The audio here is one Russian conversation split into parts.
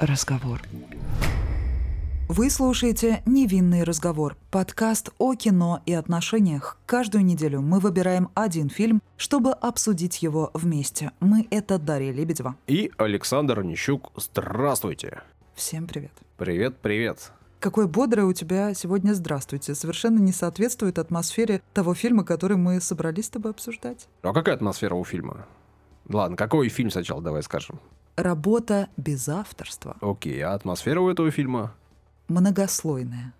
разговор. Вы слушаете «Невинный разговор» – подкаст о кино и отношениях. Каждую неделю мы выбираем один фильм, чтобы обсудить его вместе. Мы – это Дарья Лебедева. И Александр Нищук. Здравствуйте. Всем привет. Привет, привет. Какое бодрое у тебя сегодня «Здравствуйте». Совершенно не соответствует атмосфере того фильма, который мы собрались с тобой обсуждать. А какая атмосфера у фильма? Ладно, какой фильм сначала давай скажем? Работа без авторства. Окей, а атмосфера у этого фильма? Многослойная.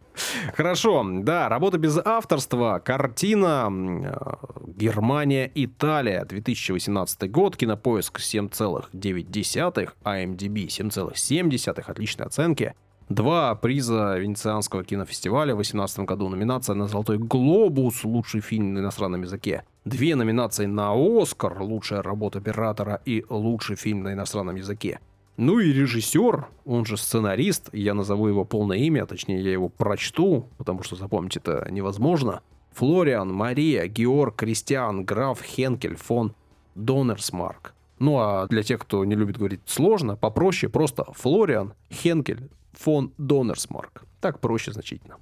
Хорошо, да, работа без авторства, картина э, Германия, Италия, 2018 год, кинопоиск 7,9, IMDb 7,7, отличные оценки. Два приза Венецианского кинофестиваля в 2018 году. Номинация на «Золотой глобус» лучший фильм на иностранном языке. Две номинации на «Оскар» лучшая работа оператора и лучший фильм на иностранном языке. Ну и режиссер, он же сценарист, я назову его полное имя, точнее я его прочту, потому что запомнить это невозможно. Флориан, Мария, Георг, Кристиан, граф Хенкель фон Донерсмарк. Ну а для тех, кто не любит говорить сложно, попроще, просто Флориан Хенкель фон Донерсмарк. Так проще значительно.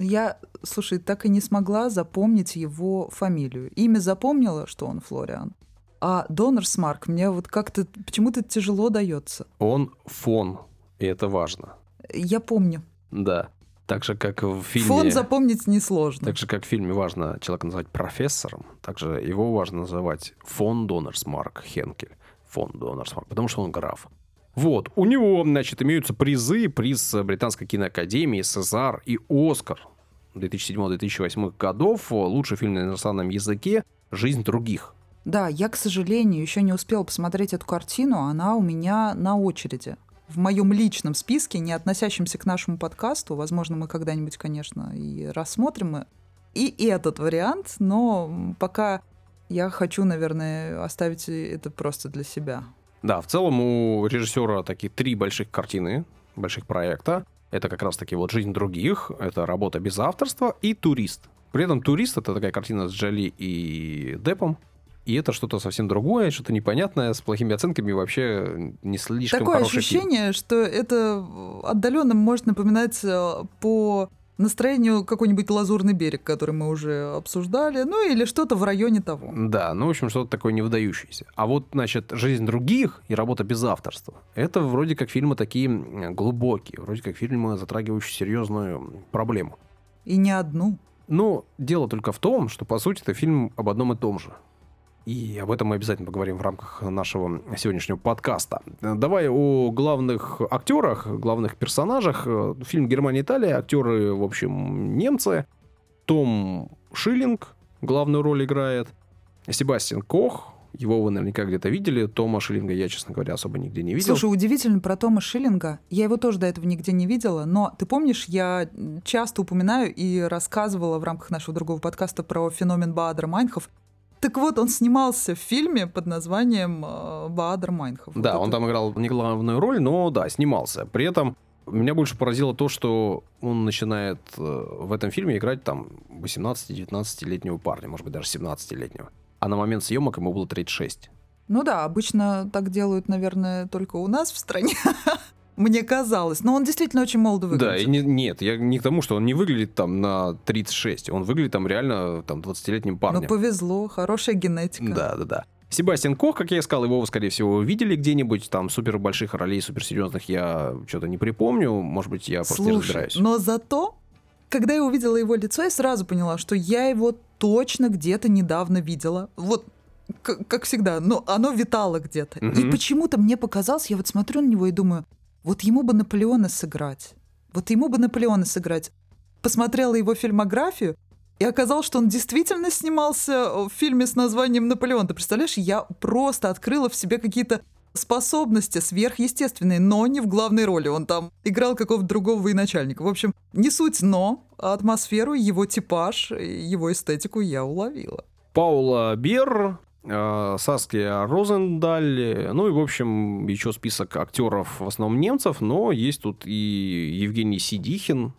Я, слушай, так и не смогла запомнить его фамилию. Имя запомнила, что он Флориан. А Донорсмарк мне вот как-то почему-то тяжело дается. Он фон, и это важно. Я помню. Да. Так же, как в фильме... Фон запомнить несложно. Так же, как в фильме важно человека называть профессором, также его важно называть фон Донорсмарк Хенкель. Фон Донорсмарк, потому что он граф. Вот, у него, значит, имеются призы, приз Британской киноакадемии, Сезар и Оскар 2007-2008 годов, лучший фильм на иностранном языке «Жизнь других». Да, я, к сожалению, еще не успела посмотреть эту картину, она у меня на очереди. В моем личном списке, не относящемся к нашему подкасту, возможно, мы когда-нибудь, конечно, и рассмотрим и этот вариант, но пока я хочу, наверное, оставить это просто для себя. Да, в целом у режиссера такие три больших картины, больших проекта. Это как раз-таки вот «Жизнь других», это работа без авторства и «Турист». При этом «Турист» — это такая картина с Джоли и Депом, и это что-то совсем другое, что-то непонятное, с плохими оценками вообще не слишком Такое ощущение, фильм. что это отдаленно может напоминать э, по настроению какой-нибудь лазурный берег, который мы уже обсуждали, ну или что-то в районе того. Да, ну, в общем, что-то такое невыдающееся. А вот, значит, «Жизнь других» и «Работа без авторства» — это вроде как фильмы такие глубокие, вроде как фильмы, затрагивающие серьезную проблему. И не одну. Но дело только в том, что, по сути, это фильм об одном и том же. И об этом мы обязательно поговорим в рамках нашего сегодняшнего подкаста. Давай о главных актерах, главных персонажах. Фильм «Германия-Италия». Актеры, в общем, немцы. Том Шиллинг главную роль играет. Себастьян Кох, его вы наверняка где-то видели. Тома Шиллинга я, честно говоря, особо нигде не видел. Слушай, удивительно про Тома Шиллинга. Я его тоже до этого нигде не видела, но ты помнишь, я часто упоминаю и рассказывала в рамках нашего другого подкаста про феномен Баадра Майнхов. Так вот, он снимался в фильме под названием э, Баадр Майнхов. Да, вот он это... там играл не главную роль, но да, снимался. При этом меня больше поразило то, что он начинает э, в этом фильме играть там 18-19-летнего парня, может быть, даже 17-летнего. А на момент съемок ему было 36. Ну да, обычно так делают, наверное, только у нас в стране. мне казалось. Но он действительно очень молодо выглядит. Да, и не, нет, я не к тому, что он не выглядит там на 36, он выглядит там реально там 20-летним парнем. Ну, повезло, хорошая генетика. Да, да, да. Себастьян Кох, как я и сказал, его, скорее всего, видели где-нибудь, там супер больших ролей, суперсерьезных я что-то не припомню, может быть, я просто Слушай, не разбираюсь. но зато, когда я увидела его лицо, я сразу поняла, что я его точно где-то недавно видела. Вот как всегда, но оно витало где-то. Mm-hmm. И почему-то мне показалось, я вот смотрю на него и думаю, вот ему бы Наполеона сыграть. Вот ему бы Наполеона сыграть. Посмотрела его фильмографию, и оказалось, что он действительно снимался в фильме с названием «Наполеон». Ты представляешь, я просто открыла в себе какие-то способности сверхъестественные, но не в главной роли. Он там играл какого-то другого военачальника. В общем, не суть, но атмосферу, его типаж, его эстетику я уловила. Паула Бер, Э, Саския Розендаль, ну и, в общем, еще список актеров, в основном немцев, но есть тут и Евгений Сидихин,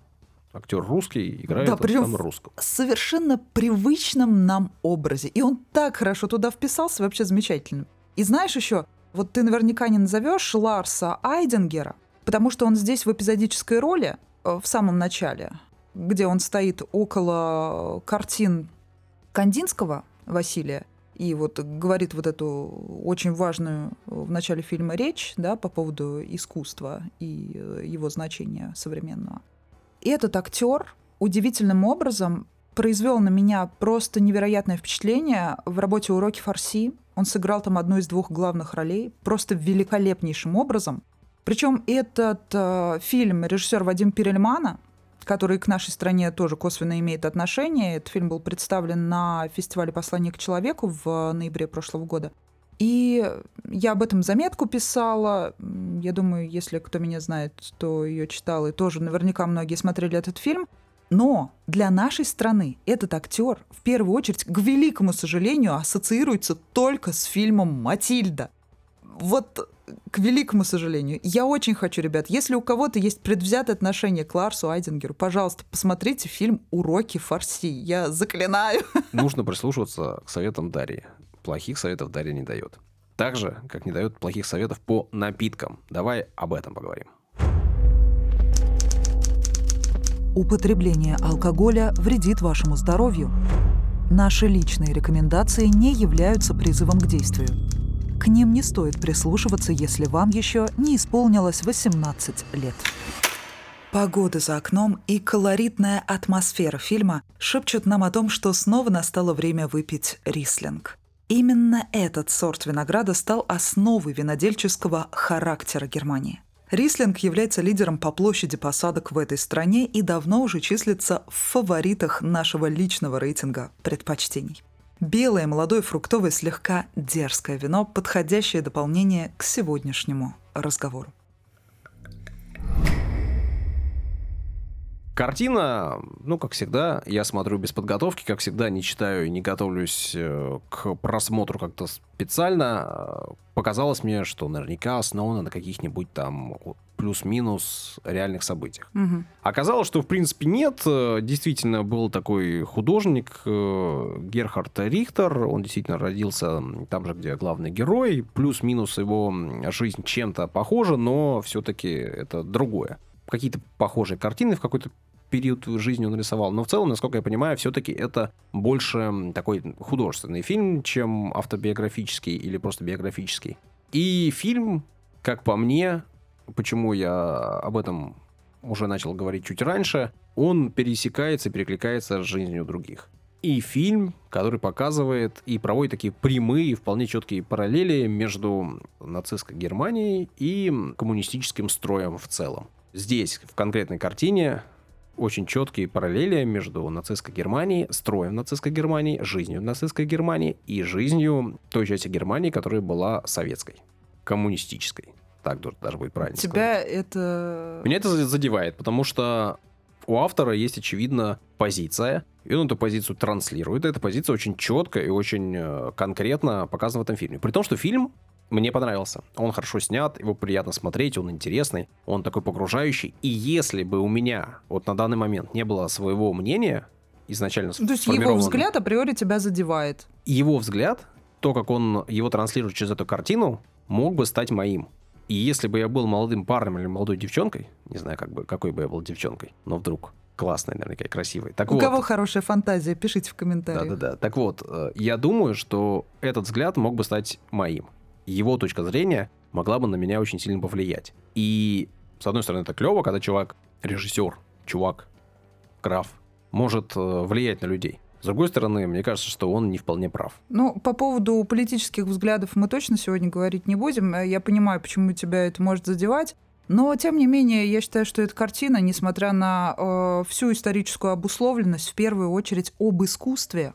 актер русский, играет да, причем русском. В совершенно привычном нам образе. И он так хорошо туда вписался, вообще замечательно. И знаешь еще, вот ты наверняка не назовешь Ларса Айденгера, Потому что он здесь в эпизодической роли э, в самом начале, где он стоит около картин Кандинского Василия, и вот говорит вот эту очень важную в начале фильма речь да, по поводу искусства и э, его значения современного. И этот актер удивительным образом произвел на меня просто невероятное впечатление в работе «Уроки фарси». Он сыграл там одну из двух главных ролей просто великолепнейшим образом. Причем этот э, фильм режиссер Вадим Перельмана, который к нашей стране тоже косвенно имеет отношение. Этот фильм был представлен на фестивале «Послание к человеку» в ноябре прошлого года. И я об этом заметку писала. Я думаю, если кто меня знает, то ее читал, и тоже наверняка многие смотрели этот фильм. Но для нашей страны этот актер в первую очередь, к великому сожалению, ассоциируется только с фильмом «Матильда». Вот к великому сожалению. Я очень хочу, ребят, если у кого-то есть предвзятое отношение к Ларсу Айдингеру, пожалуйста, посмотрите фильм «Уроки фарси». Я заклинаю. Нужно прислушиваться к советам Дарьи. Плохих советов Дарья не дает. Так же, как не дает плохих советов по напиткам. Давай об этом поговорим. Употребление алкоголя вредит вашему здоровью. Наши личные рекомендации не являются призывом к действию. К ним не стоит прислушиваться, если вам еще не исполнилось 18 лет. Погода за окном и колоритная атмосфера фильма шепчут нам о том, что снова настало время выпить рислинг. Именно этот сорт винограда стал основой винодельческого характера Германии. Рислинг является лидером по площади посадок в этой стране и давно уже числится в фаворитах нашего личного рейтинга предпочтений. Белое, молодое, фруктовое, слегка дерзкое вино – подходящее дополнение к сегодняшнему разговору. Картина, ну, как всегда, я смотрю без подготовки, как всегда, не читаю и не готовлюсь э, к просмотру как-то специально. Показалось мне, что наверняка основана на каких-нибудь там плюс-минус реальных событиях. Угу. Оказалось, что в принципе нет. Э, действительно был такой художник э, Герхард Рихтер. Он действительно родился там же, где главный герой. Плюс-минус его жизнь чем-то похожа, но все-таки это другое какие-то похожие картины в какой-то период жизни он рисовал. Но в целом, насколько я понимаю, все-таки это больше такой художественный фильм, чем автобиографический или просто биографический. И фильм, как по мне, почему я об этом уже начал говорить чуть раньше, он пересекается и перекликается с жизнью других. И фильм, который показывает и проводит такие прямые, вполне четкие параллели между нацистской Германией и коммунистическим строем в целом. Здесь, в конкретной картине, очень четкие параллели между нацистской Германией, строем нацистской Германии, жизнью нацистской Германии и жизнью той части Германии, которая была советской, коммунистической. Так даже будет правильно Тебя сказать. это... Меня это задевает, потому что у автора есть, очевидно, позиция, и он эту позицию транслирует. эта позиция очень четко и очень э, конкретно показана в этом фильме. При том, что фильм мне понравился. Он хорошо снят, его приятно смотреть, он интересный, он такой погружающий. И если бы у меня вот на данный момент не было своего мнения, изначально То есть его взгляд априори тебя задевает? Его взгляд, то, как он его транслирует через эту картину, мог бы стать моим. И если бы я был молодым парнем или молодой девчонкой, не знаю, как бы, какой бы я был девчонкой, но вдруг классной, наверняка, и красивой. Так У вот, кого хорошая фантазия, пишите в комментариях. Да-да-да. Так вот, э, я думаю, что этот взгляд мог бы стать моим его точка зрения могла бы на меня очень сильно повлиять. И, с одной стороны, это клево, когда чувак, режиссер, чувак, граф, может э, влиять на людей. С другой стороны, мне кажется, что он не вполне прав. Ну, по поводу политических взглядов мы точно сегодня говорить не будем. Я понимаю, почему тебя это может задевать. Но, тем не менее, я считаю, что эта картина, несмотря на э, всю историческую обусловленность, в первую очередь об искусстве,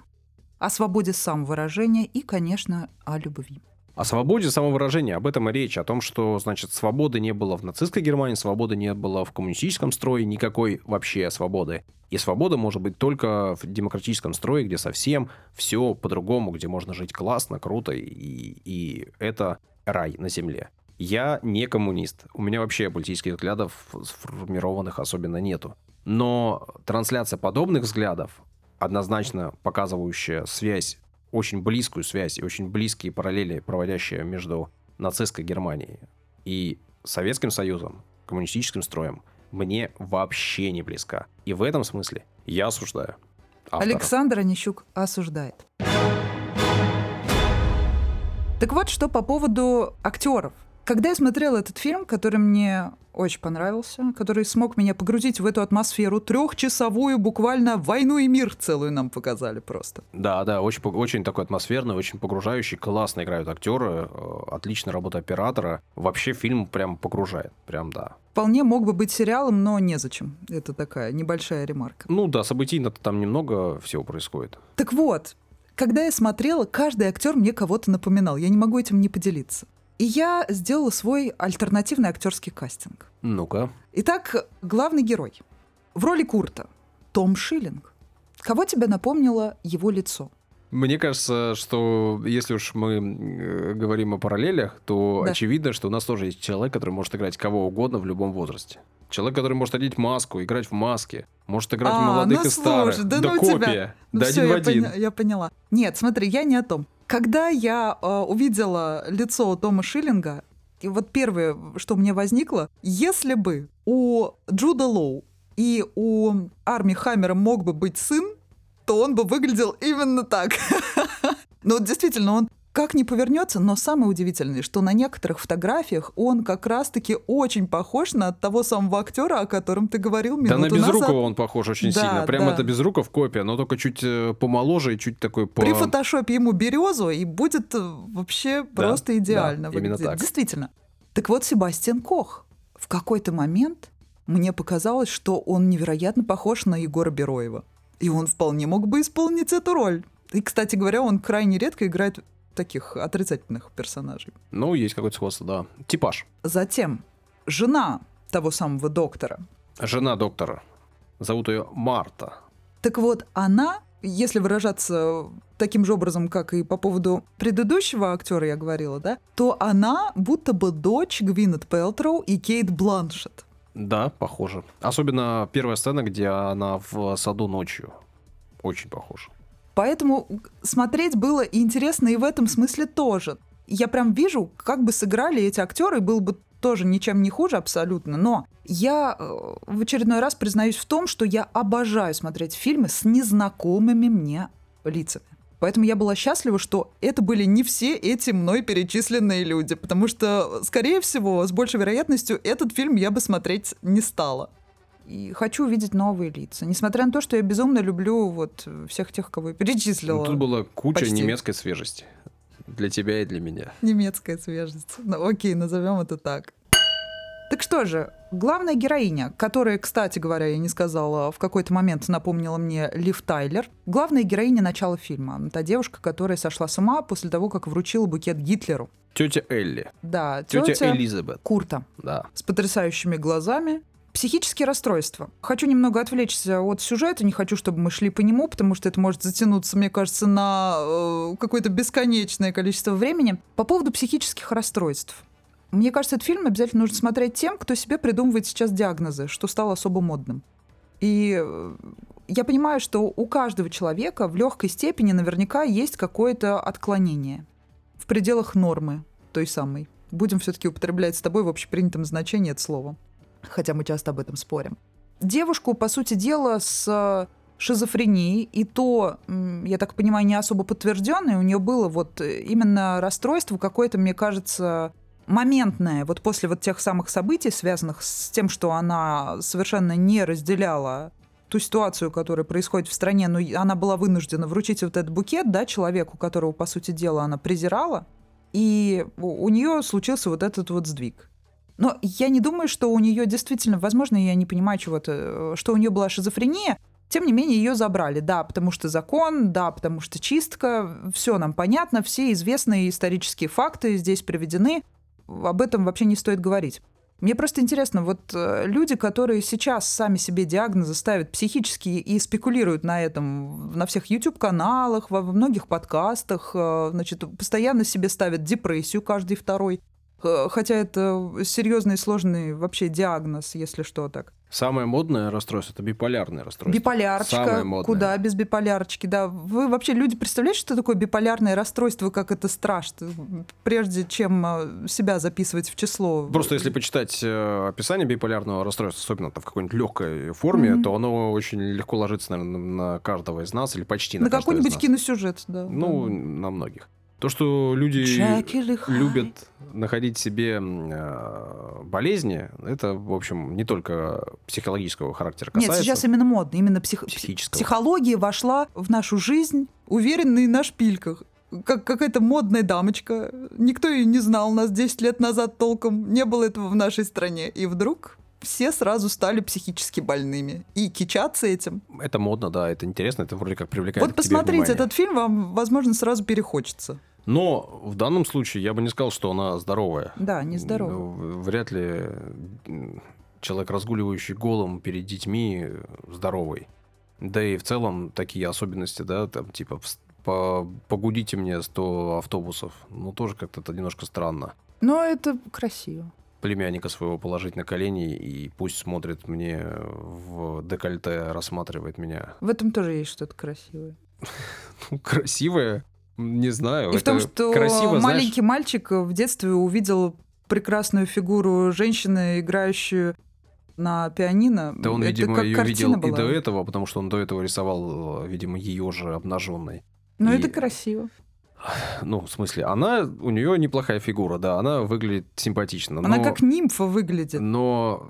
о свободе самовыражения и, конечно, о любви. О свободе самовыражения, об этом и речь, о том, что, значит, свободы не было в нацистской Германии, свободы не было в коммунистическом строе, никакой вообще свободы. И свобода может быть только в демократическом строе, где совсем все по-другому, где можно жить классно, круто, и, и это рай на земле. Я не коммунист. У меня вообще политических взглядов сформированных особенно нету. Но трансляция подобных взглядов, однозначно показывающая связь очень близкую связь и очень близкие параллели, проводящие между нацистской Германией и Советским Союзом, коммунистическим строем мне вообще не близка. И в этом смысле я осуждаю. Автора. Александр Онищук осуждает. Так вот, что по поводу актеров. Когда я смотрела этот фильм, который мне очень понравился, который смог меня погрузить в эту атмосферу трехчасовую, буквально войну и мир целую нам показали просто. Да, да, очень, очень такой атмосферный, очень погружающий, классно играют актеры, э, отличная работа оператора. Вообще фильм прям погружает, прям да. Вполне мог бы быть сериалом, но незачем. Это такая небольшая ремарка. Ну да, событийно-то там немного всего происходит. Так вот, когда я смотрела, каждый актер мне кого-то напоминал. Я не могу этим не поделиться. И я сделала свой альтернативный актерский кастинг. Ну-ка. Итак, главный герой. В роли Курта Том Шиллинг. Кого тебе напомнило его лицо? Мне кажется, что если уж мы э, говорим о параллелях, то да. очевидно, что у нас тоже есть человек, который может играть кого угодно в любом возрасте. Человек, который может одеть маску, играть в маске, может играть а, молодых ну, и старых. Слушай, да, да ну копия. Тебя. Ну, да все, один я в один. Поня- я поняла. Нет, смотри, я не о том. Когда я э, увидела лицо Тома Шиллинга, и вот первое, что мне возникло, если бы у Джуда Лоу и у Арми Хаммера мог бы быть сын, то он бы выглядел именно так. Ну, действительно, он как ни повернется, но самое удивительное, что на некоторых фотографиях он как раз-таки очень похож на того самого актера, о котором ты говорил минуту. Да, на Безрукова назад. он похож очень да, сильно. Прям да. это Безруков копия, но только чуть э, помоложе и чуть такой по... При фотошопе ему березу, и будет э, вообще да, просто идеально да, именно выглядеть. так. Действительно. Так вот, Себастьян Кох. В какой-то момент мне показалось, что он невероятно похож на Егора Бероева. И он вполне мог бы исполнить эту роль. И, кстати говоря, он крайне редко играет таких отрицательных персонажей. Ну, есть какое-то сходство, да. Типаж. Затем жена того самого доктора. Жена доктора. Зовут ее Марта. Так вот, она, если выражаться таким же образом, как и по поводу предыдущего актера я говорила, да, то она будто бы дочь Гвинет Пелтроу и Кейт Бланшет. Да, похоже. Особенно первая сцена, где она в саду ночью. Очень похоже. Поэтому смотреть было интересно и в этом смысле тоже. Я прям вижу, как бы сыграли эти актеры, был бы тоже ничем не хуже абсолютно, но я э, в очередной раз признаюсь в том, что я обожаю смотреть фильмы с незнакомыми мне лицами. Поэтому я была счастлива, что это были не все эти мной перечисленные люди, потому что, скорее всего, с большей вероятностью, этот фильм я бы смотреть не стала и хочу увидеть новые лица. Несмотря на то, что я безумно люблю вот всех тех, кого я перечислила. Ну, тут была куча Почти. немецкой свежести. Для тебя и для меня. Немецкая свежесть. Ну, окей, назовем это так. Так что же, главная героиня, которая, кстати говоря, я не сказала, в какой-то момент напомнила мне Лив Тайлер, главная героиня начала фильма. Та девушка, которая сошла с ума после того, как вручила букет Гитлеру. Тетя Элли. Да, тетя, тетя Элизабет. Курта. Да. С потрясающими глазами, Психические расстройства. Хочу немного отвлечься от сюжета, не хочу, чтобы мы шли по нему, потому что это может затянуться, мне кажется, на э, какое-то бесконечное количество времени. По поводу психических расстройств. Мне кажется, этот фильм обязательно нужно смотреть тем, кто себе придумывает сейчас диагнозы, что стало особо модным. И я понимаю, что у каждого человека в легкой степени наверняка есть какое-то отклонение в пределах нормы той самой. Будем все-таки употреблять с тобой в общепринятом значении это слово хотя мы часто об этом спорим. Девушку, по сути дела, с шизофренией, и то, я так понимаю, не особо подтвержденное, у нее было вот именно расстройство какое-то, мне кажется, моментное, вот после вот тех самых событий, связанных с тем, что она совершенно не разделяла ту ситуацию, которая происходит в стране, но она была вынуждена вручить вот этот букет, да, человеку, которого, по сути дела, она презирала, и у нее случился вот этот вот сдвиг. Но я не думаю, что у нее действительно, возможно, я не понимаю чего-то, э, что у нее была шизофрения. Тем не менее, ее забрали. Да, потому что закон, да, потому что чистка. Все нам понятно, все известные исторические факты здесь приведены. Об этом вообще не стоит говорить. Мне просто интересно, вот э, люди, которые сейчас сами себе диагнозы ставят психические и спекулируют на этом на всех YouTube-каналах, во многих подкастах, э, значит, постоянно себе ставят депрессию каждый второй. Хотя это серьезный и сложный вообще диагноз, если что так. Самое модное расстройство это биполярное расстройство. Биполярочка. Самое модное. Куда без биполярочки, да. Вы вообще люди представляете, что такое биполярное расстройство, как это страшно, прежде чем а, себя записывать в число? Просто если почитать э, описание биполярного расстройства, особенно там в какой-нибудь легкой форме, Мгм. то оно очень легко ложится, наверное, на каждого из нас или почти на, На каждого из какой-нибудь нас. киносюжет, да. Ну, на многих. То, что люди любят находить себе э, болезни, это, в общем, не только психологического характера Нет, касается. сейчас именно модно, именно псих- Психического. психология вошла в нашу жизнь, уверенные на шпильках. Как какая-то модная дамочка. Никто ее не знал нас 10 лет назад толком. Не было этого в нашей стране. И вдруг все сразу стали психически больными. И кичаться этим. Это модно, да, это интересно, это вроде как привлекает вот посмотрите этот фильм, вам, возможно, сразу перехочется. Но в данном случае я бы не сказал, что она здоровая. Да, нездорово. Ну, вряд ли человек, разгуливающий голым перед детьми, здоровый. Да и в целом такие особенности, да, там типа по- погудите мне 100 автобусов. Ну, тоже как-то это немножко странно. Но это красиво. Племянника своего положить на колени и пусть смотрит мне в декольте, рассматривает меня. В этом тоже есть что-то красивое. Ну, красивое, не знаю. И в том, что красиво, знаешь, маленький мальчик в детстве увидел прекрасную фигуру женщины, играющую на пианино. Да он, Это видимо, ее видел и до этого, потому что он до этого рисовал, э, видимо, ее же обнаженной. Но И- это красиво. Ну, в смысле, она, у нее неплохая фигура, да, она выглядит симпатично. Она но- как нимфа выглядит. Но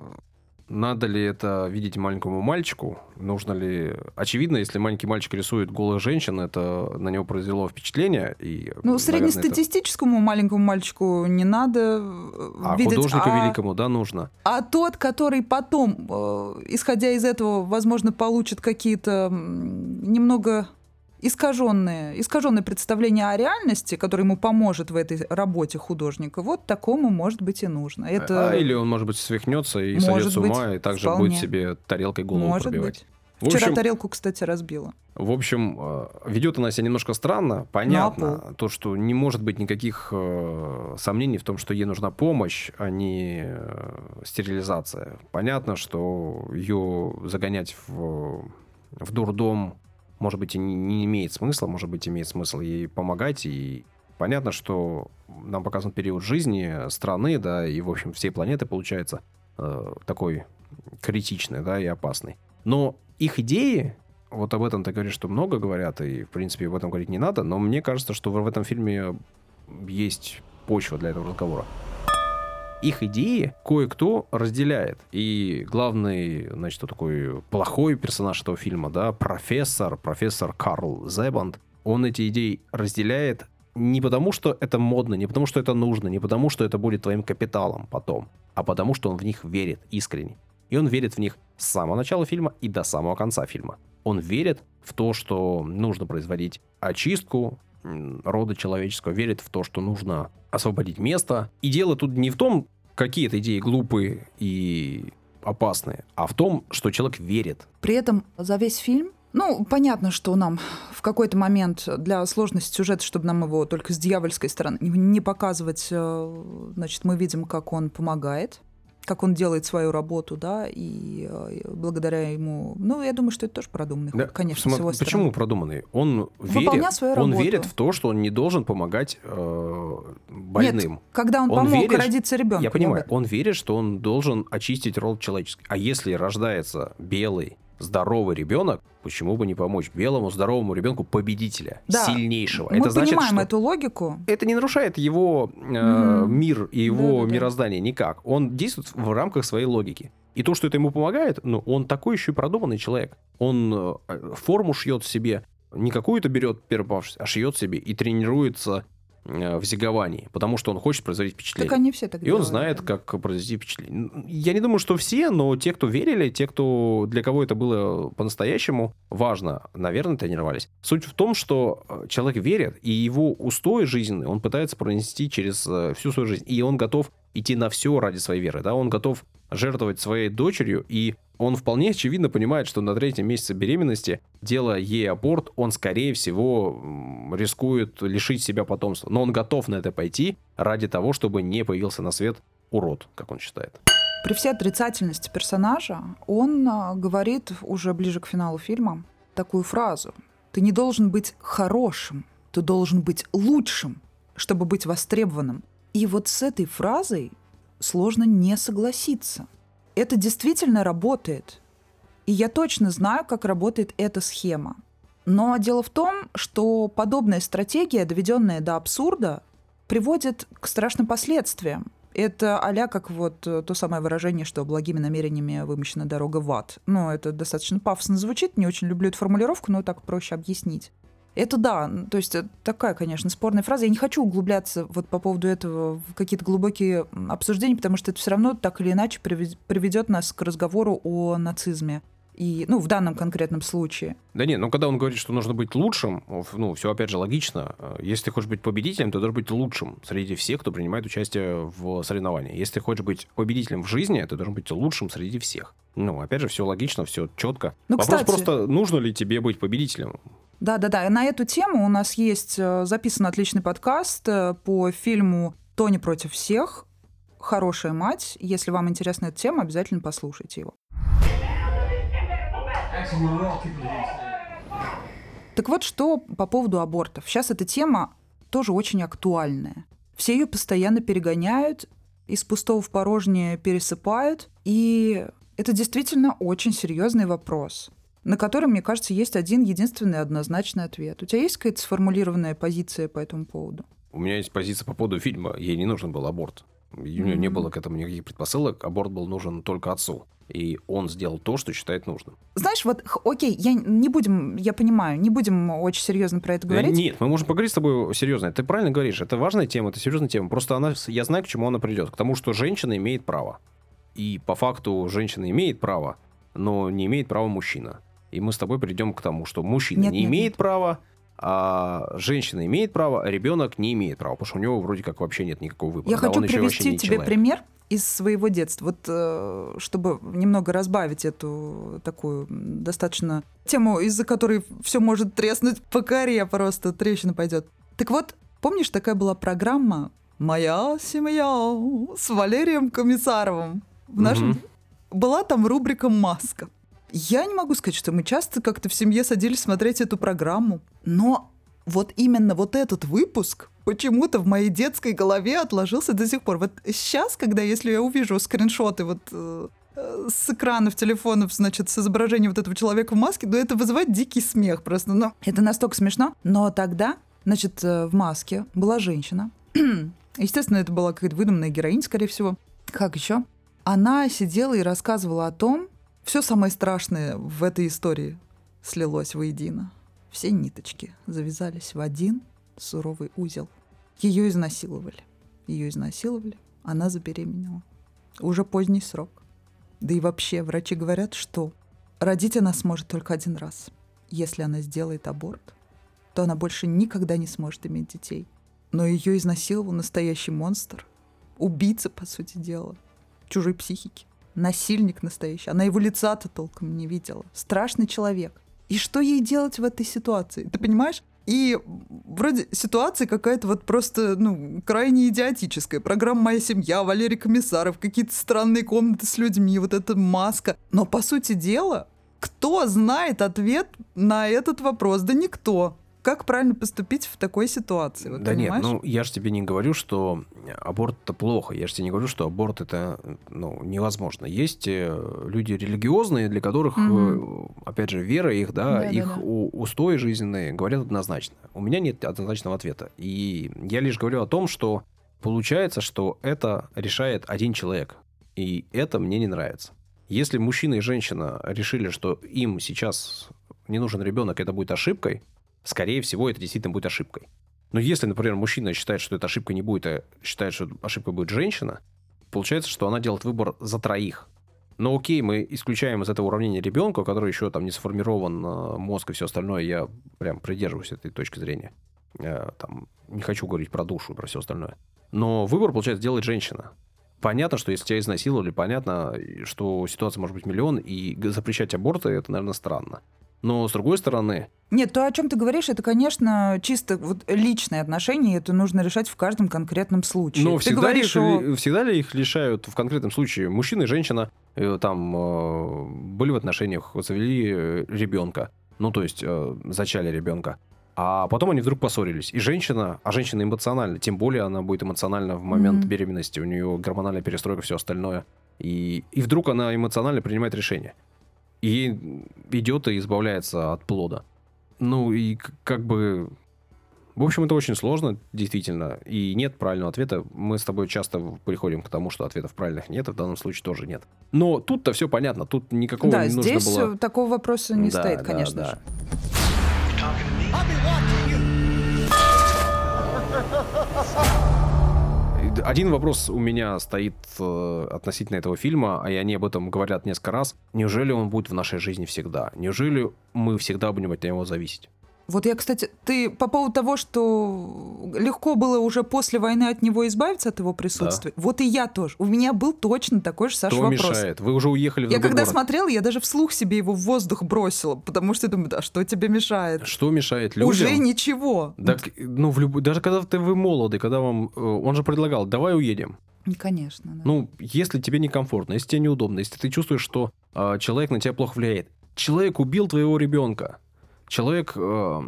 надо ли это видеть маленькому мальчику? Нужно ли... Очевидно, если маленький мальчик рисует голых женщин, это на него произвело впечатление. И, Ну, среднестатистическому маленькому мальчику не надо э, это- А видеть. художнику а, великому, да, нужно. а тот, который потом, э, исходя из этого, возможно, получит какие-то немного искаженные, искаженное представление о реальности, которое ему поможет в этой работе художника, вот такому, может быть, и нужно. Это А, или он, может быть, свихнется и Может сойдет с быть, ума, и также вполне. будет себе тарелкой голову может пробивать. быть. В Вчера общем, тарелку, кстати, разбила. В общем, э, ведет она себя немножко странно. Понятно, то, что не может быть никаких э, сомнений в том, что ей нужна помощь, а не э, стерилизация. Понятно, что ее загонять в, в дурдом, может быть, и не, имеет смысла, может быть, имеет смысл ей помогать. И понятно, что нам показан период жизни страны, да, и, в общем, всей планеты, получается, э, такой критичный, да, и опасный. Но их идеи, вот об этом ты говоришь, что много говорят, и, в принципе, об этом говорить не надо, но мне кажется, что в этом фильме есть почва для этого разговора. Их идеи кое-кто разделяет. И главный, значит, такой плохой персонаж этого фильма, да, профессор, профессор Карл Зебанд, он эти идеи разделяет не потому, что это модно, не потому, что это нужно, не потому, что это будет твоим капиталом потом, а потому, что он в них верит искренне. И он верит в них с самого начала фильма и до самого конца фильма. Он верит в то, что нужно производить очистку рода человеческого, верит в то, что нужно освободить место. И дело тут не в том, какие это идеи глупые и опасные, а в том, что человек верит. При этом за весь фильм ну, понятно, что нам в какой-то момент для сложности сюжета, чтобы нам его только с дьявольской стороны не показывать, э, значит, мы видим, как он помогает, как он делает свою работу, да, и э, благодаря ему, ну, я думаю, что это тоже продуманный ход, Да, конечно, смо- с его Почему стороны. продуманный? Он верит, свою он работу. верит в то, что он не должен помогать э, больным. Нет, когда он, Он помог верит- родиться ребенку. Я понимаю, он верит, что он должен очистить род человеческий. А если рождается белый, здоровый ребенок, почему бы не помочь белому, здоровому ребенку победителя, Да. сильнейшего? Мы Это значит, понимаем что эту логику. это не нарушает его э, Мгм. мир и его Да-да-да. мироздание никак. Он действует в рамках своей логики. И то, что это ему помогает, ну, он такой еще и продуманный человек. Он э, форму шьет себе, не какую-то берет первопавшись, а шьет себе и тренируется э, в зиговании, потому что он хочет производить впечатление. Так они все так И он знает, как произвести впечатление. Я не думаю, что все, но те, кто верили, те, кто для кого это было по-настоящему важно, наверное, тренировались. Суть в том, что э, человек верит, и его устой жизненный он пытается пронести через э, всю свою жизнь. И он готов идти на все ради своей веры. Да? Он готов жертвовать своей дочерью, и он вполне очевидно понимает, что на третьем месяце беременности, делая ей аборт, он, скорее всего, рискует лишить себя потомства. Но он готов на это пойти ради того, чтобы не появился на свет урод, как он считает. при всей отрицательности персонажа, он а, говорит уже ближе к финалу фильма такую фразу. Ты не должен быть хорошим, ты должен быть лучшим, чтобы быть востребованным. И вот с этой фразой сложно не согласиться. Это действительно работает. И я точно знаю, как работает эта схема. Но дело в том, что подобная стратегия, доведенная до абсурда, приводит к страшным последствиям. Это а как вот э, то самое выражение, что благими намерениями вымощена дорога в ад. Ну, это достаточно пафосно звучит, не очень люблю эту формулировку, но так проще объяснить. Это да, то есть э, такая, конечно, спорная фраза. Я не хочу углубляться вот по поводу этого в какие-то глубокие обсуждения, потому что это все равно так или иначе приведет нас к разговору о нацизме и, ну, в данном конкретном случае. Да нет, ну, когда он говорит, что нужно быть лучшим, ну, все, опять же, логично. Если ты хочешь быть победителем, ты должен быть лучшим среди всех, кто принимает участие в соревновании. Если ты хочешь быть победителем в жизни, ты должен быть лучшим среди всех. Ну, опять же, все логично, все четко. Ну, Вопрос кстати, просто, нужно ли тебе быть победителем? Да, да, да. На эту тему у нас есть э, записан отличный подкаст э, по фильму Тони против всех. Хорошая мать. Если вам интересна эта тема, обязательно послушайте его. Так вот, что по поводу абортов. Сейчас эта тема тоже очень актуальная. Все ее постоянно перегоняют, из пустого в порожнее пересыпают. И это действительно очень серьезный вопрос, на который, мне кажется, есть один единственный однозначный ответ. У тебя есть какая-то сформулированная позиция по этому поводу? У меня есть позиция по поводу фильма. Ей не нужен был аборт. У нее mm-hmm. не было к этому никаких предпосылок. Аборт был нужен только отцу и он сделал то, что считает нужным. Знаешь, вот, окей, я не будем, я понимаю, не будем очень серьезно про это говорить. Нет, мы можем поговорить с тобой серьезно. Ты правильно говоришь, это важная тема, это серьезная тема. Просто она, я знаю, к чему она придет. К тому, что женщина имеет право. И по факту женщина имеет право, но не имеет права мужчина. И мы с тобой придем к тому, что мужчина нет, не нет, имеет нет. права, а женщина имеет право, а ребенок не имеет права, потому что у него вроде как вообще нет никакого выбора. Я да, хочу привести тебе человек. пример из своего детства. Вот э, чтобы немного разбавить эту такую достаточно тему, из-за которой все может треснуть по коре, просто трещина пойдет. Так вот, помнишь, такая была программа «Моя семья» с Валерием Комиссаровым? В нашем... Угу. Была там рубрика «Маска». Я не могу сказать, что мы часто как-то в семье садились смотреть эту программу, но вот именно вот этот выпуск почему-то в моей детской голове отложился до сих пор. Вот сейчас, когда если я увижу скриншоты вот э, с экранов телефонов, значит, с изображением вот этого человека в маске, то это вызывает дикий смех просто. Но это настолько смешно. Но тогда, значит, э, в маске была женщина. Естественно, это была какая-то выдуманная героинь, скорее всего. Как еще? Она сидела и рассказывала о том, все самое страшное в этой истории слилось воедино. Все ниточки завязались в один суровый узел. Ее изнасиловали. Ее изнасиловали, она забеременела. Уже поздний срок. Да и вообще, врачи говорят, что родить она сможет только один раз. Если она сделает аборт, то она больше никогда не сможет иметь детей. Но ее изнасиловал настоящий монстр. Убийца, по сути дела. Чужой психики. Насильник настоящий. Она его лица-то толком не видела. Страшный человек. И что ей делать в этой ситуации? Ты понимаешь? И вроде ситуация какая-то вот просто, ну, крайне идиотическая. Программа «Моя семья», Валерий Комиссаров, какие-то странные комнаты с людьми, вот эта маска. Но, по сути дела, кто знает ответ на этот вопрос? Да никто как правильно поступить в такой ситуации? Вот, да понимаешь? нет, ну я же тебе не говорю, что аборт это плохо. Я же тебе не говорю, что аборт это ну, невозможно. Есть э, люди религиозные, для которых, угу. опять же, вера их, да, да их да, да. устои жизненные говорят однозначно. У меня нет однозначного ответа. И я лишь говорю о том, что получается, что это решает один человек. И это мне не нравится. Если мужчина и женщина решили, что им сейчас не нужен ребенок, это будет ошибкой, скорее всего, это действительно будет ошибкой. Но если, например, мужчина считает, что эта ошибка не будет, а считает, что ошибкой будет женщина, получается, что она делает выбор за троих. Но окей, мы исключаем из этого уравнения ребенка, который еще там не сформирован э, мозг и все остальное. Я прям придерживаюсь этой точки зрения. Я, там, не хочу говорить про душу про все остальное. Но выбор, получается, делает женщина. Понятно, что если тебя изнасиловали, понятно, что ситуация может быть миллион, и запрещать аборты, это, наверное, странно. Но, с другой стороны, Нет, то, о чем ты говоришь, это, конечно, чисто вот личные отношения, и это нужно решать в каждом конкретном случае. Но ты всегда, говоришь их, о... ли- всегда ли их лишают в конкретном случае? Мужчина и женщина э, там э, были в отношениях, завели э, ребенка, ну то есть зачали ребенка, а потом они вдруг поссорились. И женщина, а женщина эмоциональна, тем более она будет эмоциональна в момент Мгм. беременности, у нее гормональная перестройка, все остальное. И, и вдруг она эмоционально принимает решение. И идет и избавляется от плода. Ну и как бы в общем, это очень сложно, действительно, и нет правильного ответа. Мы с тобой часто приходим к тому, что ответов правильных нет, и в данном случае тоже нет. Но тут-то все понятно, тут никакого Да, не нужно здесь было... э, такого вопроса не Да, стоит, да, конечно да. же. Один вопрос у меня стоит э, относительно этого фильма, а и они об этом говорят несколько раз. Неужели он будет в нашей жизни всегда? Неужели мы всегда будем от него зависеть? Вот я, кстати, ты по поводу того, что легко было уже после войны от него избавиться, от его присутствия. Вот и я тоже. У меня был точно такой же, Саша, Кто вопрос. мешает? Вы уже уехали в Я когда город. смотрела, я даже вслух себе его в воздух бросила, потому что я думаю, да, что тебе мешает? Что мешает людям? Уже ничего. Так, ну, в любой- даже когда ты вы молоды, когда вам... э, Он же предлагал, давай уедем. Ну, Конечно, да. Ну, если тебе некомфортно, если тебе неудобно, если ты чувствуешь, что э, человек на тебя плохо влияет. Человек убил твоего ребенка. Человек э,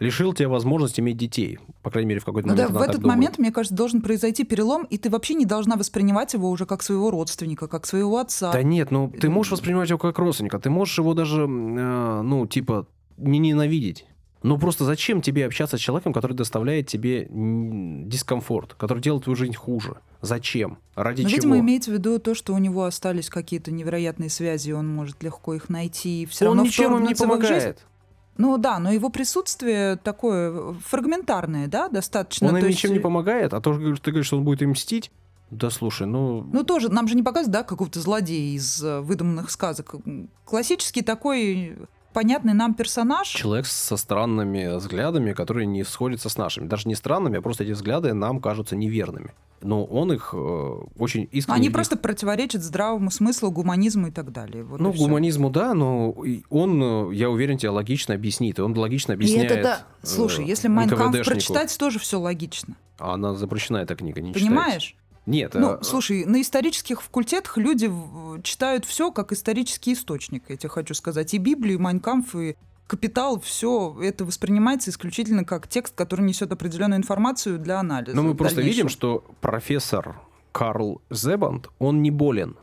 лишил тебя возможности иметь детей. По крайней мере, в какой-то Ну да, момент в она так этот думает. момент, мне кажется, должен произойти перелом, и ты вообще не должна воспринимать его уже как своего родственника, как своего отца. Да нет, ну ты можешь воспринимать его как родственника, ты можешь его даже, э, ну, типа, не ненавидеть. Ну просто зачем тебе общаться с человеком, который доставляет тебе дискомфорт, который делает твою жизнь хуже? Зачем? Ради Но, чего? видимо, имеется в виду то, что у него остались какие-то невероятные связи, он может легко их найти, и все Он равно ничем им не в их жизнь. Ну да, но его присутствие такое фрагментарное, да, достаточно. Он им есть, ничем не помогает, а то, что ты говоришь, что он будет им мстить. Да слушай, ну... Ну тоже, нам же не показывают, да, какого-то злодея из э, выдуманных сказок. Классический такой понятный нам персонаж. Человек со странными взглядами, которые не сходятся с нашими. Даже не странными, а просто эти взгляды нам кажутся неверными. Но он их э, очень искренне... они просто противоречат здравому смыслу, гуманизму и так далее. Вот Ну, и гуманизму, да, но и он, э, я уверен, тебе логично объяснит. И он логично И объясняет... это да. э, Слушай, если Майнкамп прочитать, тоже все логично. А она запрещена, эта книга, не. Понимаешь? Нет, Ну, э, слушай, на исторических факультетах люди в- читают все как исторический источник, я тебе хочу сказать. И Библию, и Майнкамф, и Капитал, все это воспринимается исключительно как текст, который несет определенную информацию для анализа. Но мы просто видим, что профессор Карл Зебанд, он не болен.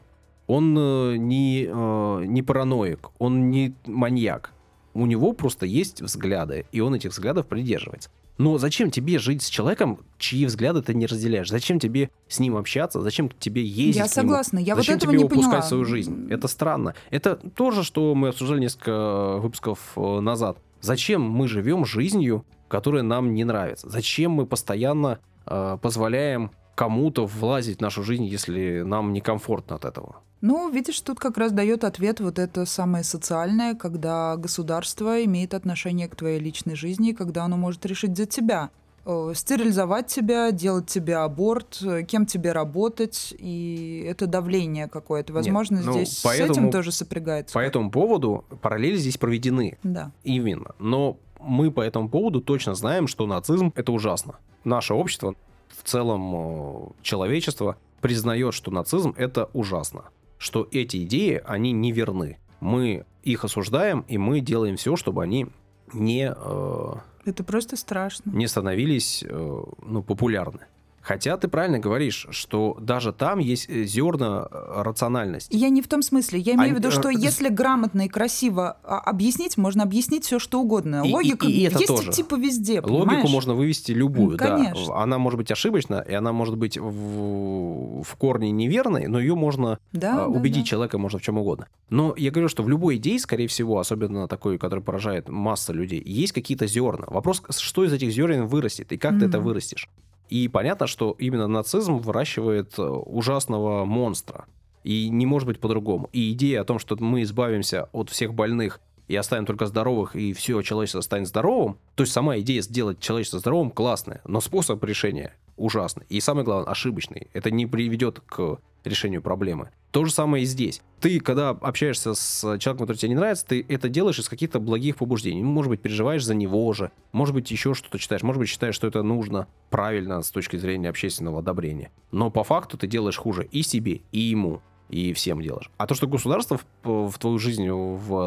Он э, не, э, не параноик, он не маньяк. У него просто есть взгляды, и он этих взглядов придерживается. Но зачем тебе жить с человеком, чьи взгляды ты не разделяешь? Зачем тебе с ним общаться? Зачем тебе ездить Я согласна, я вот Зачем этого тебе не его пускать поняла. свою жизнь? Это странно. Это то же, что мы обсуждали несколько выпусков э, назад. Зачем мы живем жизнью, которая нам не нравится? Зачем мы постоянно э, позволяем кому-то влазить в нашу жизнь, если нам некомфортно от этого? Ну, видишь, тут как раз дает ответ вот это самое социальное, когда государство имеет отношение к твоей личной жизни, когда оно может решить за тебя. Э, Стерилизовать тебя, делать тебе аборт, э, кем тебе работать, и это давление какое-то. Возможно, ну, здесь с поэтому- этим тоже сопрягается. По этому поводу параллели здесь проведены. Да. Именно. Но мы по этому поводу точно знаем, что нацизм — это ужасно. Наше общество, в целом человечество, признает, что нацизм — это ужасно. Что эти идеи, они не верны. Мы их осуждаем, и мы делаем все, чтобы они не, э, Это просто страшно. не становились э, ну, популярны. Хотя ты правильно говоришь, что даже там есть э, зерна э, рациональности. Я не в том смысле. Я имею в А, виду, что э, если грамотно и красиво а, объяснить, можно объяснить все, что угодно. И- и- Логика и это есть тоже. типа везде, Логику понимаешь? можно вывести любую, Ну, да. конечно. Она может быть ошибочна, и она может быть в, в корне неверной, но ее можно Да, а, да, убедить да. человека можно в чем угодно. Но я говорю, что в любой идее, скорее всего, особенно такой, который поражает масса людей, есть какие-то зерна. Вопрос, что из этих зерен вырастет, и как ты это вырастешь. И понятно, что именно нацизм выращивает э, ужасного монстра. И не может быть по-другому. И идея о том, что мы избавимся от всех больных и оставим только здоровых, и все человечество станет здоровым, то есть сама идея сделать человечество здоровым классная, но способ решения ужасный. И самое главное, ошибочный. Это не приведет к решению проблемы. То же самое и здесь. Ты, когда общаешься с человеком, который тебе не нравится, ты это делаешь из каких-то благих побуждений. Может быть, переживаешь за него же, может быть, еще что-то читаешь, может быть, считаешь, что это нужно правильно с точки зрения общественного одобрения. Но по факту ты делаешь хуже и себе, и ему и всем делаешь. А то, что государство в, в твою жизнь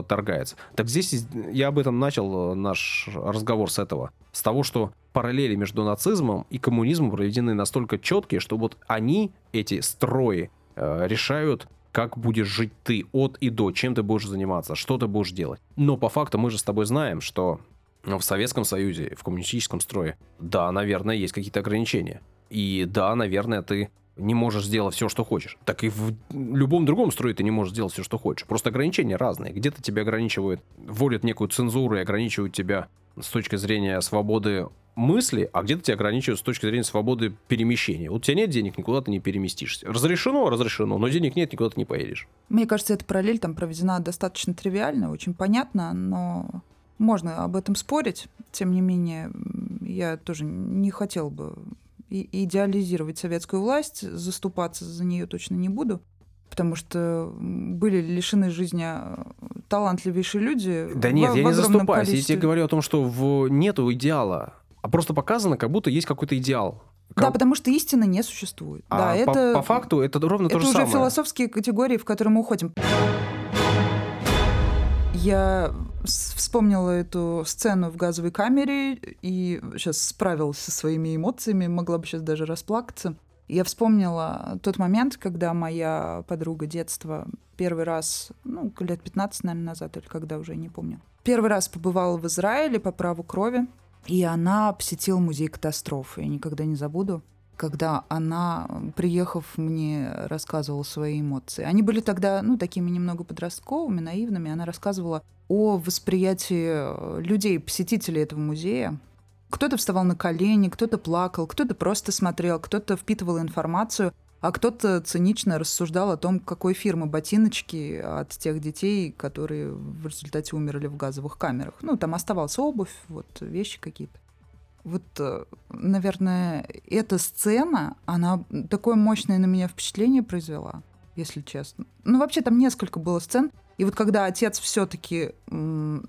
вторгается, так здесь я об этом начал э, наш разговор с этого. С того, что параллели между нацизмом и коммунизмом проведены настолько четкие, что вот они, эти строи, э, решают как будешь жить ты от и до, чем ты будешь заниматься, что ты будешь делать. Но по факту мы же с тобой знаем, что в Советском Союзе, в коммунистическом строе, да, наверное, есть какие-то ограничения. И да, наверное, ты не можешь сделать все, что хочешь. Так и в любом другом строе ты не можешь сделать все, что хочешь. Просто ограничения разные. Где-то тебя ограничивают, вводят некую цензуру и ограничивают тебя с точки зрения свободы мысли, а где-то тебя ограничивают с точки зрения свободы перемещения. Вот у тебя нет денег, никуда ты не переместишься. Разрешено, разрешено, но денег нет, никуда ты не поедешь. Мне кажется, эта параллель там проведена достаточно тривиально, очень понятно, но можно об этом спорить. Тем не менее, я тоже не хотел бы идеализировать советскую власть, заступаться за нее точно не буду, потому что были лишены жизни э, талантливейшие люди. Да нет, в, я в не заступаюсь. Количестве. Я тебе говорю о том, что в... нету идеала, а просто показано, как будто есть какой-то идеал. Да, потому что истины не существует. А да, по, это, по факту это ровно это то же самое. Это уже философские категории, в которые мы уходим. Я вспомнила эту сцену в газовой камере и сейчас справилась со своими эмоциями, могла бы сейчас даже расплакаться. Я вспомнила тот момент, когда моя подруга детства первый раз, ну, лет 15, наверное, назад, или когда уже, не помню, первый раз побывала в Израиле по праву крови, и она посетила музей катастроф. Я никогда не забуду когда она, приехав, мне рассказывала свои эмоции. Они были тогда, ну, такими немного подростковыми, наивными. Она рассказывала о восприятии э, людей, посетителей этого музея. Кто-то вставал на колени, кто-то плакал, кто-то просто смотрел, кто-то впитывал информацию, а кто-то цинично рассуждал о том, какой фирмы ботиночки от тех детей, которые в результате умерли в газовых камерах. Ну, там оставалась обувь, вот вещи какие-то вот, э, наверное, эта сцена, она такое мощное на меня впечатление произвела, если честно. Ну, вообще, там несколько было сцен. И вот когда отец все-таки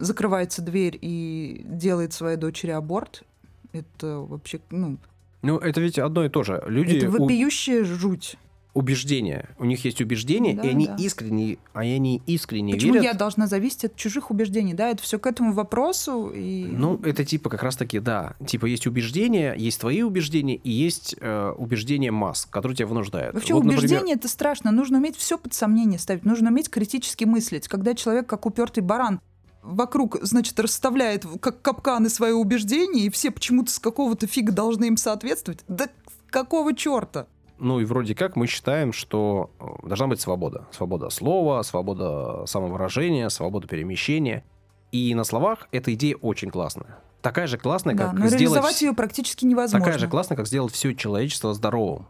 закрывается дверь и делает своей дочери аборт, это вообще, ну... Ну, это ведь одно и то же. Люди... Это вопиющая у... жуть убеждения. У них есть убеждения, да, и они да. искренне, а они искренне Почему верят. я должна зависеть от чужих убеждений? Да, это все к этому вопросу. И... Ну, это типа как раз-таки, да. Типа есть убеждения, есть твои убеждения, и есть э, убеждения масс, которые тебя вынуждают. Вообще вот, убеждение например... это страшно. Нужно уметь все под сомнение ставить. Нужно уметь критически мыслить. Когда человек, как упертый баран, вокруг, значит, расставляет как капканы свои убеждения, и все почему-то с какого-то фига должны им соответствовать. Да какого черта? ну и вроде как мы считаем, что э, должна быть свобода. Свобода слова, свобода самовыражения, свобода перемещения. И на словах эта идея очень классная. Такая же классная, да, как но сделать... реализовать ее практически невозможно. Такая же классная, как сделать все человечество здоровым.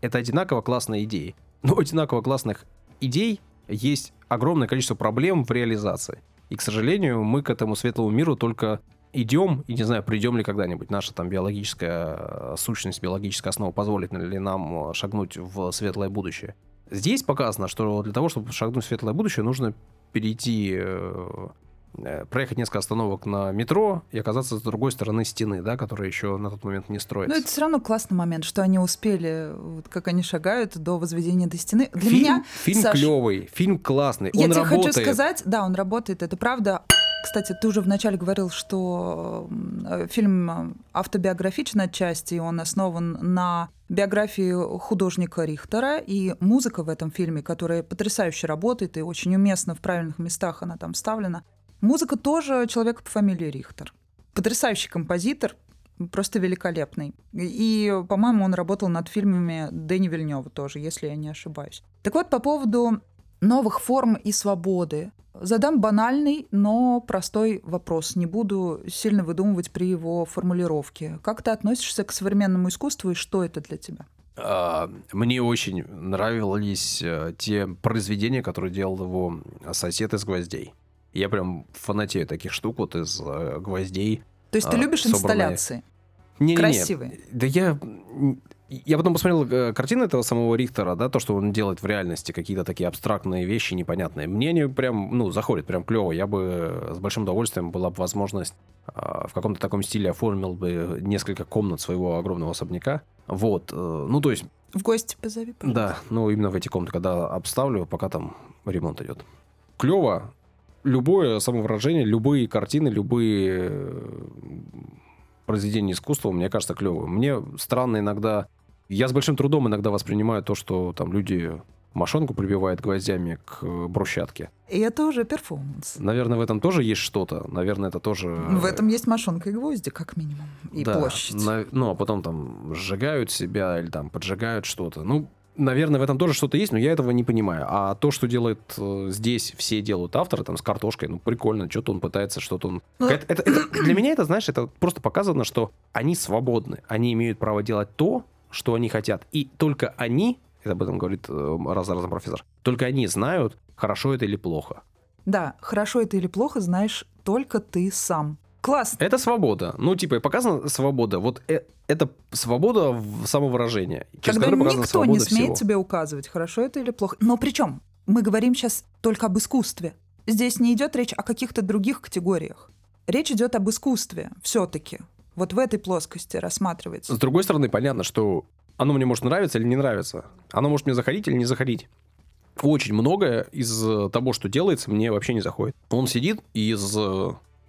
Это одинаково классные идеи. Но одинаково классных идей есть огромное количество проблем в реализации. И, к сожалению, мы к этому светлому миру только идем, и не знаю, придем ли когда-нибудь, наша там биологическая э, сущность, биологическая основа позволит ли нам э, шагнуть в светлое будущее. Здесь показано, что для того, чтобы шагнуть в светлое будущее, нужно перейти э, проехать несколько остановок на метро и оказаться с другой стороны стены, да, которая еще на тот момент не строится. Но это все равно классный момент, что они успели, вот как они шагают до возведения этой стены. Для фильм, меня фильм Саш, клевый, фильм классный, я он тебе работает. хочу сказать, да, он работает, это правда. Кстати, ты уже вначале говорил, что э, фильм автобиографичный отчасти, он основан на биографии художника Рихтера, и музыка в этом фильме, которая потрясающе работает и очень уместно в правильных местах она там вставлена. Музыка тоже человека по фамилии Рихтер. Потрясающий композитор, просто великолепный. И, по-моему, он работал над фильмами Дэни Вильнева тоже, если я не ошибаюсь. Так вот, по поводу новых форм и свободы. Задам банальный, но простой вопрос. Не буду сильно выдумывать при его формулировке. Как ты относишься к современному искусству и что это для тебя? А, мне очень нравились э, те произведения, которые делал его сосед из гвоздей. Я прям фанатею таких штук вот из э, гвоздей. То есть ты а, любишь собранные. инсталляции? Не, Красивые? Не, не. Да я Я потом посмотрел э, картины этого самого Рихтера, да, то, что он делает в реальности, какие-то такие абстрактные вещи непонятные. Мне они прям, ну, заходят прям клево. Я бы с большим удовольствием была бы возможность э, в каком-то таком стиле оформил бы несколько комнат своего огромного особняка. Вот, э, ну, то есть... В гости позови, пожалуйста. Да, ну, именно в эти комнаты, когда обставлю, пока там ремонт идет. Клево. Любое самовыражение, любые картины, любые э, произведения искусства, мне кажется, клевые. Мне странно иногда я с большим трудом иногда воспринимаю то, что там люди мошонку прибивают гвоздями к брусчатке. И это уже перформанс. Наверное, в этом тоже есть что-то. Наверное, это тоже... В этом есть мошонка и гвозди, как минимум. И да, площадь. На... Ну, а потом там сжигают себя или там поджигают что-то. Ну, наверное, в этом тоже что-то есть, но я этого не понимаю. А то, что делает э, здесь, все делают авторы, там, с картошкой, ну, прикольно, что-то он пытается, что-то он... Ну, это, это, это, для меня это, знаешь, это просто показано, что они свободны, они имеют право делать то, что они хотят. И только они, это об этом говорит э, раз за разом профессор, только они знают, хорошо это или плохо. Да, хорошо это или плохо знаешь только ты сам. Класс. Это свобода. Ну, типа, показана свобода. Вот э, это свобода в самовыражении. Через Когда никто не смеет всего. тебе указывать, хорошо это или плохо. Но причем мы говорим сейчас только об искусстве. Здесь не идет речь о каких-то других категориях. Речь идет об искусстве все-таки вот в этой плоскости рассматривается. С другой стороны, понятно, что оно мне может нравиться или не нравиться. Оно может мне заходить или не заходить. Очень многое из того, что делается, мне вообще не заходит. Он сидит из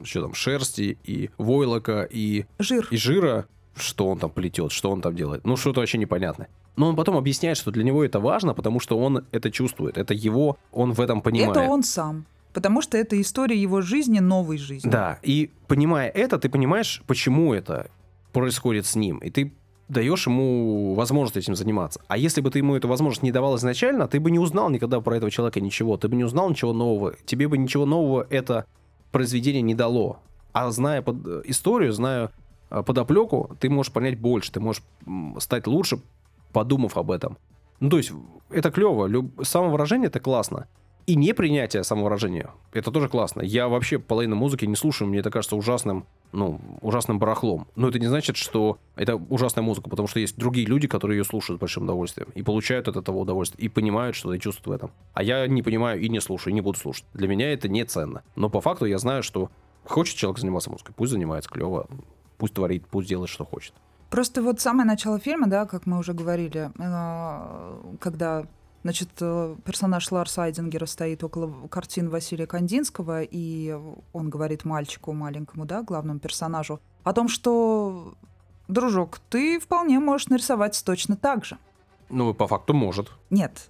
что там, шерсти и войлока и, Жир. и жира, что он там плетет, что он там делает. Ну, что-то вообще непонятное. Но он потом объясняет, что для него это важно, потому что он это чувствует. Это его, он в этом понимает. Это он сам потому что это история его жизни, новой жизни. Да, и понимая это, ты понимаешь, почему это происходит с ним, и ты даешь ему возможность этим заниматься. А если бы ты ему эту возможность не давал изначально, ты бы не узнал никогда про этого человека ничего, ты бы не узнал ничего нового, тебе бы ничего нового это произведение не дало. А зная под э, историю, зная э, подоплеку, ты можешь понять больше, ты можешь стать лучше, подумав об этом. Ну, то есть, это клево, люб... самовыражение это классно. И непринятие самовыражения. Это тоже классно. Я вообще половину музыки не слушаю, мне это кажется ужасным, ну, ужасным барахлом. Но это не значит, что это ужасная музыка, потому что есть другие люди, которые ее слушают с большим удовольствием и получают от этого удовольствие, и понимают, что и чувствуют в этом. А я не понимаю и не слушаю, и не буду слушать. Для меня это не ценно. Но по факту я знаю, что хочет человек заниматься музыкой, пусть занимается клево, пусть творит, пусть делает, что хочет. Просто вот самое начало фильма, да, как мы уже говорили, э, когда Значит, э, персонаж Ларса Айдингера стоит около картин Василия Кандинского, и он говорит мальчику маленькому, да, главному персонажу, о том, что, дружок, ты вполне можешь нарисовать точно так же. Ну, по факту может. Нет.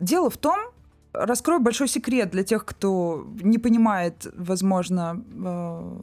Дело в том, раскрою большой секрет для тех, кто не понимает, возможно, э,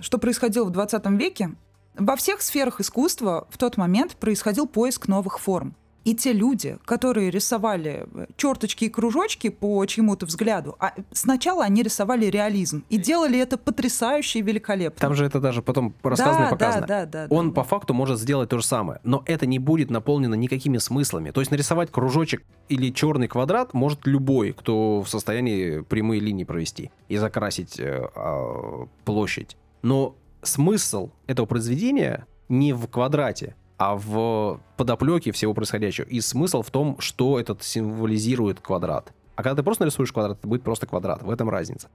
что происходило в 20 веке. Во всех сферах искусства в тот момент происходил поиск новых форм. И те люди, которые рисовали э, черточки и кружочки по чьему-то взгляду, а сначала они рисовали реализм и делали это потрясающе и великолепно. Там же это даже потом рассказано да, и показано. Да, да, да, Он да, по да. факту может сделать то же самое, но это не будет наполнено никакими смыслами. То есть нарисовать кружочек или черный квадрат может любой, кто в состоянии прямые линии провести и закрасить э, э, площадь. Но смысл этого произведения не в квадрате, а в подоплеке всего происходящего. И смысл в том, что этот символизирует квадрат. А когда ты просто нарисуешь квадрат, это будет просто квадрат. В этом разница.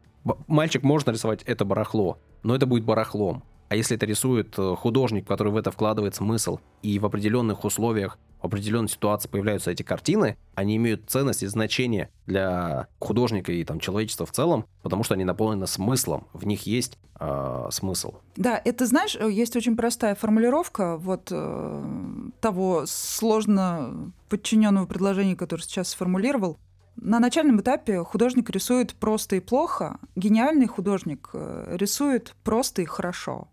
Мальчик может нарисовать это барахло, но это будет барахлом. А если это рисует э, художник, который в это вкладывает смысл, и в определенных условиях, в определенной ситуации появляются эти картины, они имеют ценность и значение для художника и там, человечества в целом, потому что они наполнены смыслом, в них есть э, смысл. Да, это, знаешь, э, есть очень простая формулировка вот э, того сложно подчиненного предложения, которое сейчас сформулировал. На начальном этапе художник рисует просто и плохо, гениальный художник э, рисует просто и хорошо.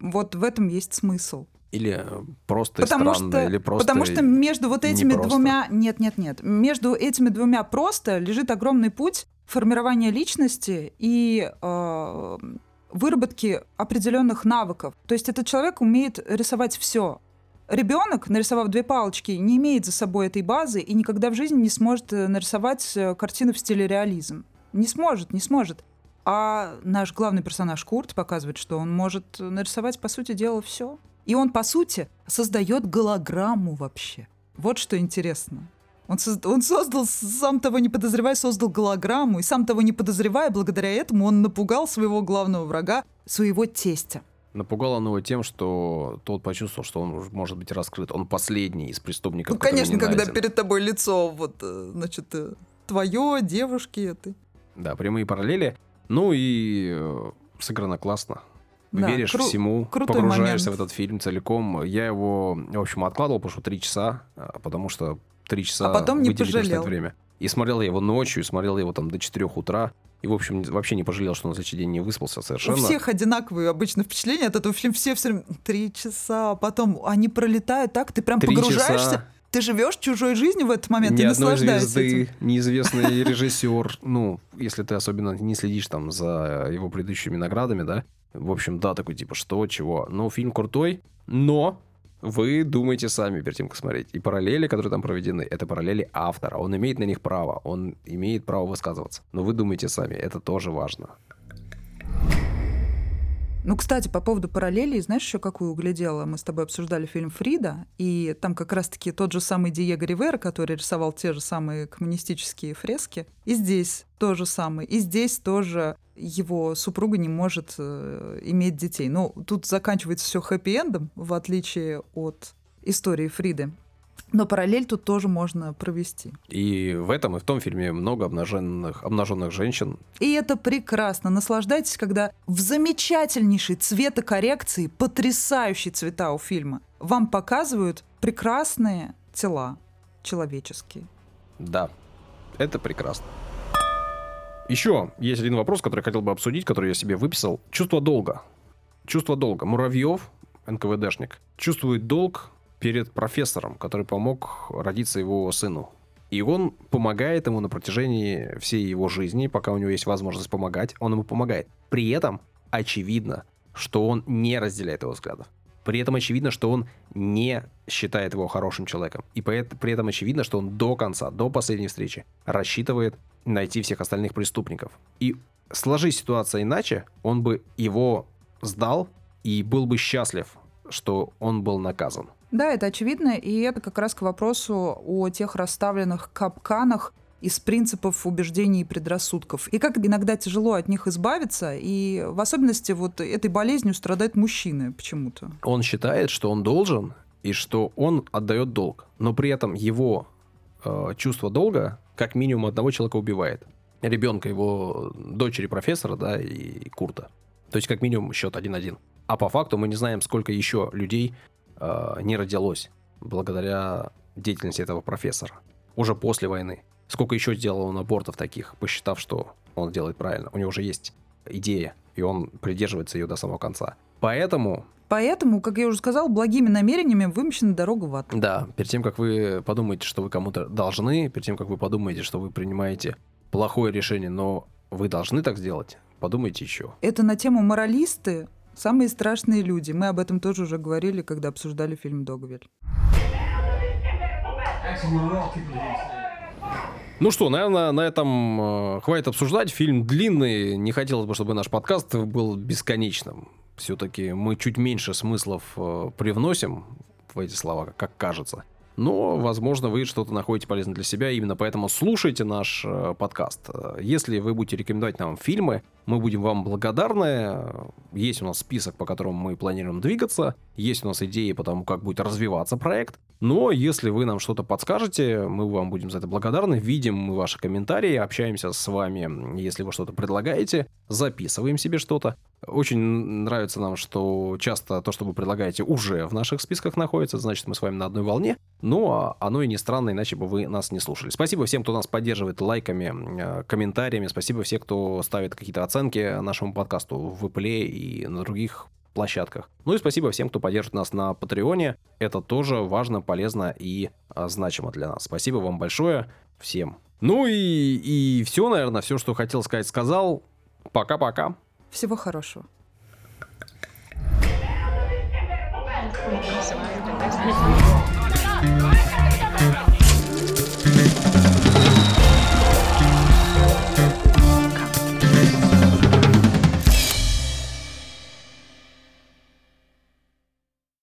Вот в этом есть смысл. Или э, просто потому странно, что, или просто Потому что между вот этими двумя... Нет, нет, нет. Между этими двумя просто лежит огромный путь формирования личности и э, выработки определенных навыков. То есть этот человек умеет рисовать все. Ребенок, нарисовав две палочки, не имеет за собой этой базы и никогда в жизни не сможет э, нарисовать э, картину в стиле реализм. Не сможет, не сможет. А наш главный персонаж Курт показывает, что он может нарисовать, по сути дела, все. И он, по сути, создает голограмму вообще. Вот что интересно. Он, соз... он создал, сам того не подозревая, создал голограмму, и сам того не подозревая, благодаря этому он напугал своего главного врага, своего тестя. Напугал он его тем, что тот почувствовал, что он может быть раскрыт. Он последний из преступников. Ну, конечно, когда перед тобой лицо, вот, э, значит, э, твое, девушки, это. Да, прямые параллели. Ну и э, сыграно классно. Да, Веришь кру- всему, погружаешься момент. в этот фильм целиком. Я его, в общем, откладывал, потому что три часа, а, потому что три часа а потом не пожалел. время. И смотрел я его ночью, и смотрел его там до 4 утра. И, в общем, вообще не пожалел, что на следующий день не выспался совершенно. У всех одинаковые обычно впечатления от этого фильма. Все все время три часа, а потом они пролетают так, ты прям три погружаешься. Часа. Ты живешь чужой жизнью в этот момент, Ни ты наслаждаешься звезды, этим. неизвестный режиссер, ну, если ты особенно не следишь там за его предыдущими наградами, да, в общем, да, такой типа, что, чего. Ну, фильм крутой, но вы думаете сами перед тем, как смотреть. И параллели, которые там проведены, это параллели автора. Он имеет на них право, он имеет право высказываться. Но вы думаете сами, это тоже важно. Ну, кстати, по поводу параллелей, знаешь, еще какую углядела? Мы с тобой обсуждали фильм «Фрида», и там как раз-таки тот же самый Диего Ривера, который рисовал те же самые коммунистические фрески, и здесь то же самое. И здесь тоже его супруга не может э, иметь детей. Ну, тут заканчивается все хэппи-эндом, в отличие от истории Фриды. Но параллель тут тоже можно провести. И в этом и в том фильме много обнаженных, обнаженных женщин. И это прекрасно. Наслаждайтесь, когда в замечательнейшей цветокоррекции, потрясающие цвета у фильма, вам показывают прекрасные тела человеческие. Да, это прекрасно. Еще есть один вопрос, который я хотел бы обсудить, который я себе выписал. Чувство долга. Чувство долга. Муравьев, НКВДшник, чувствует долг перед профессором, который помог родиться его сыну. И он помогает ему на протяжении всей его жизни, пока у него есть возможность помогать, он ему помогает. При этом очевидно, что он не разделяет его взглядов. При этом очевидно, что он не считает его хорошим человеком. И при этом очевидно, что он до конца, до последней встречи рассчитывает найти всех остальных преступников. И сложись ситуация иначе, он бы его сдал и был бы счастлив, что он был наказан. Да, это очевидно, и это как раз к вопросу о тех расставленных капканах из принципов убеждений и предрассудков. И как иногда тяжело от них избавиться, и в особенности вот этой болезнью страдают мужчины почему-то. Он считает, что он должен, и что он отдает долг, но при этом его э, чувство долга как минимум одного человека убивает. Ребенка его дочери профессора, да, и Курта. То есть как минимум счет 1-1. А по факту мы не знаем, сколько еще людей э, не родилось благодаря деятельности этого профессора. Уже после войны. Сколько еще сделал он абортов таких, посчитав, что он делает правильно. У него уже есть идея, и он придерживается ее до самого конца. Поэтому... Поэтому, как я уже сказал, благими намерениями вымощена дорога в ад. Да, перед тем, как вы подумаете, что вы кому-то должны, перед тем, как вы подумаете, что вы принимаете плохое решение, но вы должны так сделать, подумайте еще. Это на тему моралисты, самые страшные люди. Мы об этом тоже уже говорили, когда обсуждали фильм «Догвиль». Ну что, наверное, на этом э, хватит обсуждать. Фильм длинный. Не хотелось бы, чтобы наш подкаст был бесконечным. Все-таки мы чуть меньше смыслов э, привносим в эти слова, как кажется. Но, возможно, вы что-то находите полезное для себя. Именно поэтому слушайте наш э, подкаст. Если вы будете рекомендовать нам фильмы, мы будем вам благодарны. Есть у нас список, по которому мы планируем двигаться. Есть у нас идеи по тому, как будет развиваться проект. Но если вы нам что-то подскажете, мы вам будем за это благодарны. Видим мы ваши комментарии, общаемся с вами, если вы что-то предлагаете, записываем себе что-то. Очень нравится нам, что часто то, что вы предлагаете, уже в наших списках находится, значит, мы с вами на одной волне. Ну, а оно и не странно, иначе бы вы нас не слушали. Спасибо всем, кто нас поддерживает лайками, э, комментариями. Спасибо всем, кто ставит какие-то оценки нашему подкасту в Apple и на других площадках. Ну и спасибо всем, кто поддержит нас на Патреоне. Это тоже важно, полезно и а, значимо для нас. Спасибо вам большое всем. Ну и, и все, наверное, все, что хотел сказать, сказал. Пока-пока. Всего хорошего. Thank you.